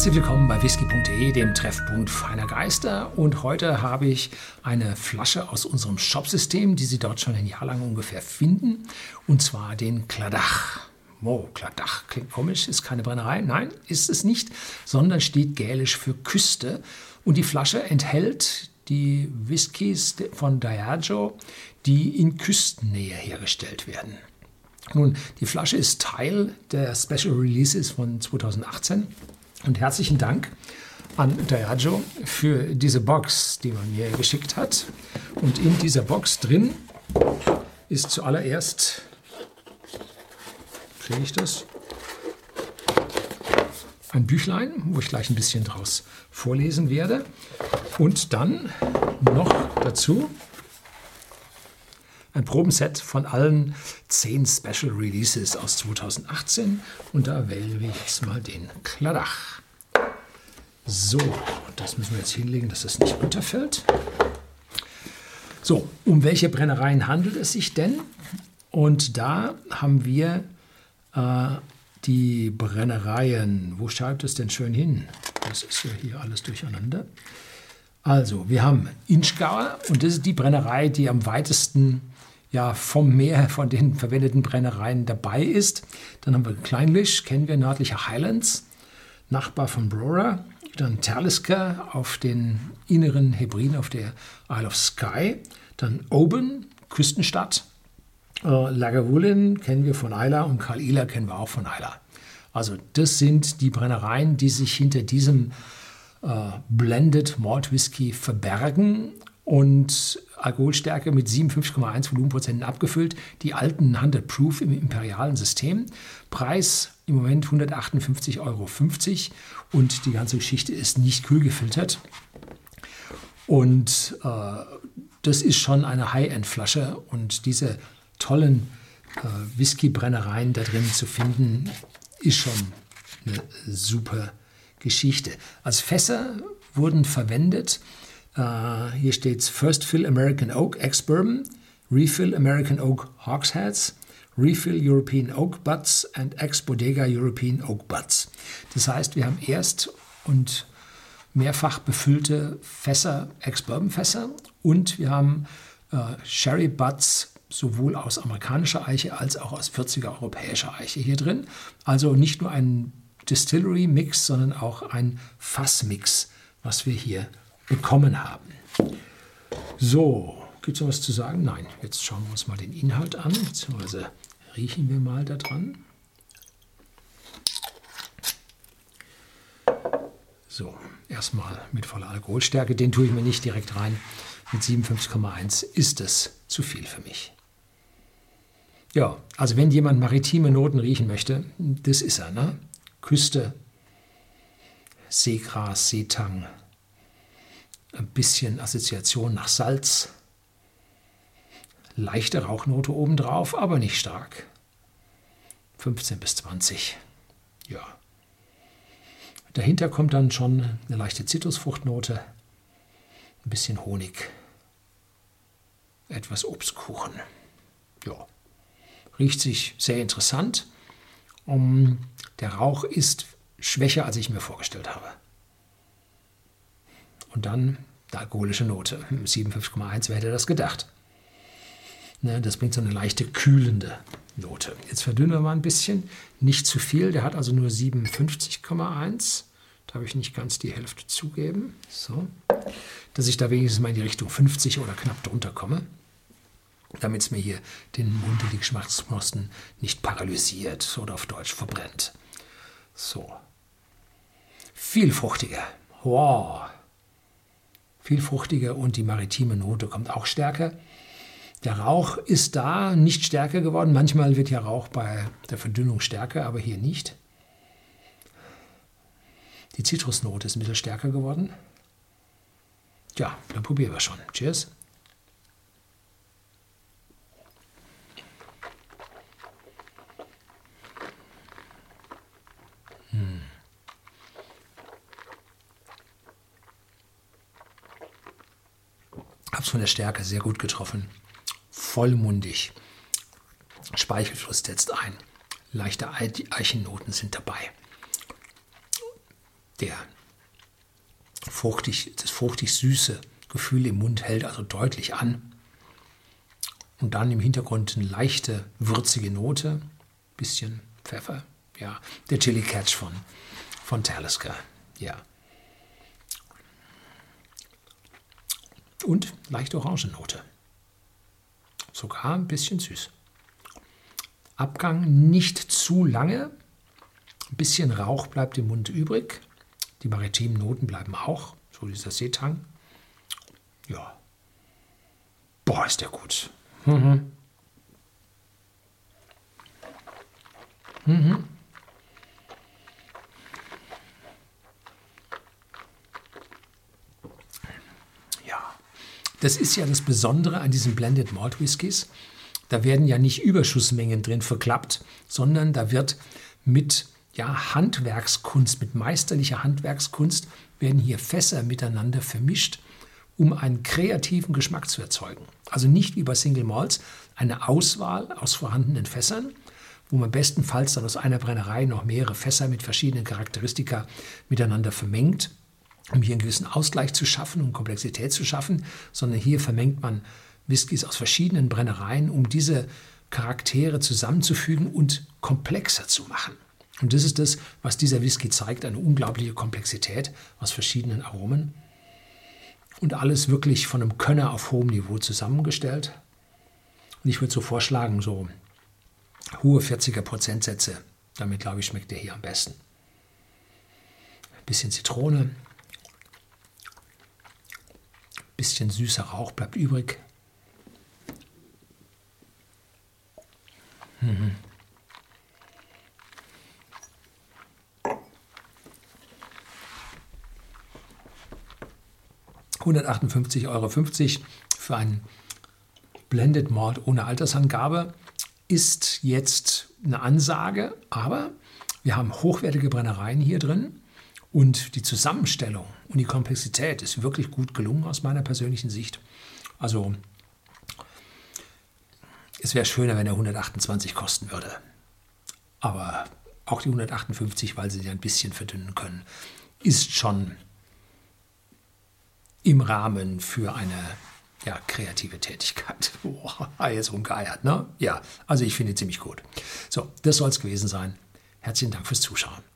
Herzlich willkommen bei whisky.de, dem Treffpunkt feiner Geister. Und heute habe ich eine Flasche aus unserem Shopsystem, die Sie dort schon ein Jahr lang ungefähr finden. Und zwar den Kladach. Oh, Kladach klingt komisch, ist keine Brennerei. Nein, ist es nicht, sondern steht gälisch für Küste. Und die Flasche enthält die Whiskys von Diageo, die in Küstennähe hergestellt werden. Nun, die Flasche ist Teil der Special Releases von 2018 und herzlichen Dank an Diageo für diese Box, die man mir geschickt hat. Und in dieser Box drin ist zuallererst, kriege ich das? Ein Büchlein, wo ich gleich ein bisschen draus vorlesen werde. Und dann noch dazu ein Probenset von allen zehn Special Releases aus 2018 und da wählen wir jetzt mal den Kladach. So, das müssen wir jetzt hinlegen, dass das nicht runterfällt. So, um welche Brennereien handelt es sich denn? Und da haben wir äh, die Brennereien. Wo schreibt es denn schön hin? Das ist ja hier alles durcheinander. Also, wir haben Inchgauer und das ist die Brennerei, die am weitesten ja vom Meer von den verwendeten Brennereien dabei ist. Dann haben wir Kleinlisch, kennen wir nördliche Highlands, Nachbar von Brora. Dann Talisker auf den inneren Hebriden auf der Isle of Skye. Dann Oban, Küstenstadt. Äh, Lagavulin kennen wir von Isla und Karl Ila kennen wir auch von Isla. Also das sind die Brennereien, die sich hinter diesem äh, Blended Malt Whisky verbergen und Alkoholstärke mit 57,1 Volumenprozenten abgefüllt. Die alten 100 Proof im imperialen System. Preis im Moment 158,50 Euro und die ganze Geschichte ist nicht kühl gefiltert. Und äh, das ist schon eine High-End-Flasche und diese tollen äh, Whisky-Brennereien da drin zu finden, ist schon eine super Geschichte. Als Fässer wurden verwendet Uh, hier steht First Fill American Oak Ex-Bourbon, Refill American Oak Hogsheads, Refill European Oak Butts and Ex-Bodega European Oak Butts. Das heißt, wir haben erst und mehrfach befüllte Fässer, Ex-Bourbon-Fässer und wir haben äh, Sherry Butts sowohl aus amerikanischer Eiche als auch aus 40er europäischer Eiche hier drin. Also nicht nur ein Distillery-Mix, sondern auch ein Fass-Mix, was wir hier bekommen haben. So, gibt es noch was zu sagen? Nein, jetzt schauen wir uns mal den Inhalt an, beziehungsweise riechen wir mal daran. So, erstmal mit voller Alkoholstärke, den tue ich mir nicht direkt rein. Mit 57,1 ist es zu viel für mich. Ja, also wenn jemand maritime Noten riechen möchte, das ist er, ne? Küste, Seegras, Seetang, ein bisschen Assoziation nach Salz, leichte Rauchnote obendrauf, aber nicht stark. 15 bis 20. Ja. Dahinter kommt dann schon eine leichte Zitrusfruchtnote, ein bisschen Honig, etwas Obstkuchen. Ja. Riecht sich sehr interessant. Um, der Rauch ist schwächer, als ich mir vorgestellt habe. Und dann eine alkoholische Note. 57,1, wer hätte das gedacht? Ne, das bringt so eine leichte kühlende Note. Jetzt verdünnen wir mal ein bisschen. Nicht zu viel, der hat also nur 57,1. Darf ich nicht ganz die Hälfte zugeben. So. Dass ich da wenigstens mal in die Richtung 50 oder knapp drunter komme. Damit es mir hier den Mund und die Geschmacksknospen nicht paralysiert oder auf Deutsch verbrennt. So. Viel fruchtiger. Wow viel fruchtiger und die maritime Note kommt auch stärker. Der Rauch ist da nicht stärker geworden. Manchmal wird ja Rauch bei der Verdünnung stärker, aber hier nicht. Die Zitrusnote ist ein bisschen stärker geworden. Ja, dann probieren wir schon. Cheers. Von der Stärke sehr gut getroffen. Vollmundig. Speichelfluss setzt ein. Leichte Eichennoten sind dabei. der fruchtig, das fruchtig-süße Gefühl im Mund hält also deutlich an. Und dann im Hintergrund eine leichte, würzige Note, bisschen Pfeffer, ja. Der Chili Catch von, von Talisker, ja. Und leichte Orangennote. Sogar ein bisschen süß. Abgang nicht zu lange. Ein bisschen Rauch bleibt im Mund übrig. Die maritimen Noten bleiben auch, so dieser Seetang. Ja. Boah, ist der gut. Mhm. Mhm. Das ist ja das Besondere an diesen Blended Malt Whiskys. Da werden ja nicht Überschussmengen drin verklappt, sondern da wird mit ja, Handwerkskunst, mit meisterlicher Handwerkskunst werden hier Fässer miteinander vermischt, um einen kreativen Geschmack zu erzeugen. Also nicht wie bei Single Malts eine Auswahl aus vorhandenen Fässern, wo man bestenfalls dann aus einer Brennerei noch mehrere Fässer mit verschiedenen Charakteristika miteinander vermengt, um hier einen gewissen Ausgleich zu schaffen und Komplexität zu schaffen, sondern hier vermengt man Whiskys aus verschiedenen Brennereien, um diese Charaktere zusammenzufügen und komplexer zu machen. Und das ist das, was dieser Whisky zeigt, eine unglaubliche Komplexität aus verschiedenen Aromen. Und alles wirklich von einem Könner auf hohem Niveau zusammengestellt. Und ich würde so vorschlagen, so hohe 40er Prozentsätze. Damit, glaube ich, schmeckt der hier am besten. Ein bisschen Zitrone. Bisschen süßer Rauch bleibt übrig. Mhm. 158,50 Euro für ein Blended Malt ohne Altersangabe ist jetzt eine Ansage, aber wir haben hochwertige Brennereien hier drin und die Zusammenstellung und die Komplexität ist wirklich gut gelungen aus meiner persönlichen Sicht. Also es wäre schöner, wenn er 128 kosten würde. Aber auch die 158, weil sie ja ein bisschen verdünnen können, ist schon im Rahmen für eine ja, kreative Tätigkeit. Boah, jetzt rumgeeiert, ne? Ja, also ich finde ziemlich gut. So, das soll es gewesen sein. Herzlichen Dank fürs Zuschauen.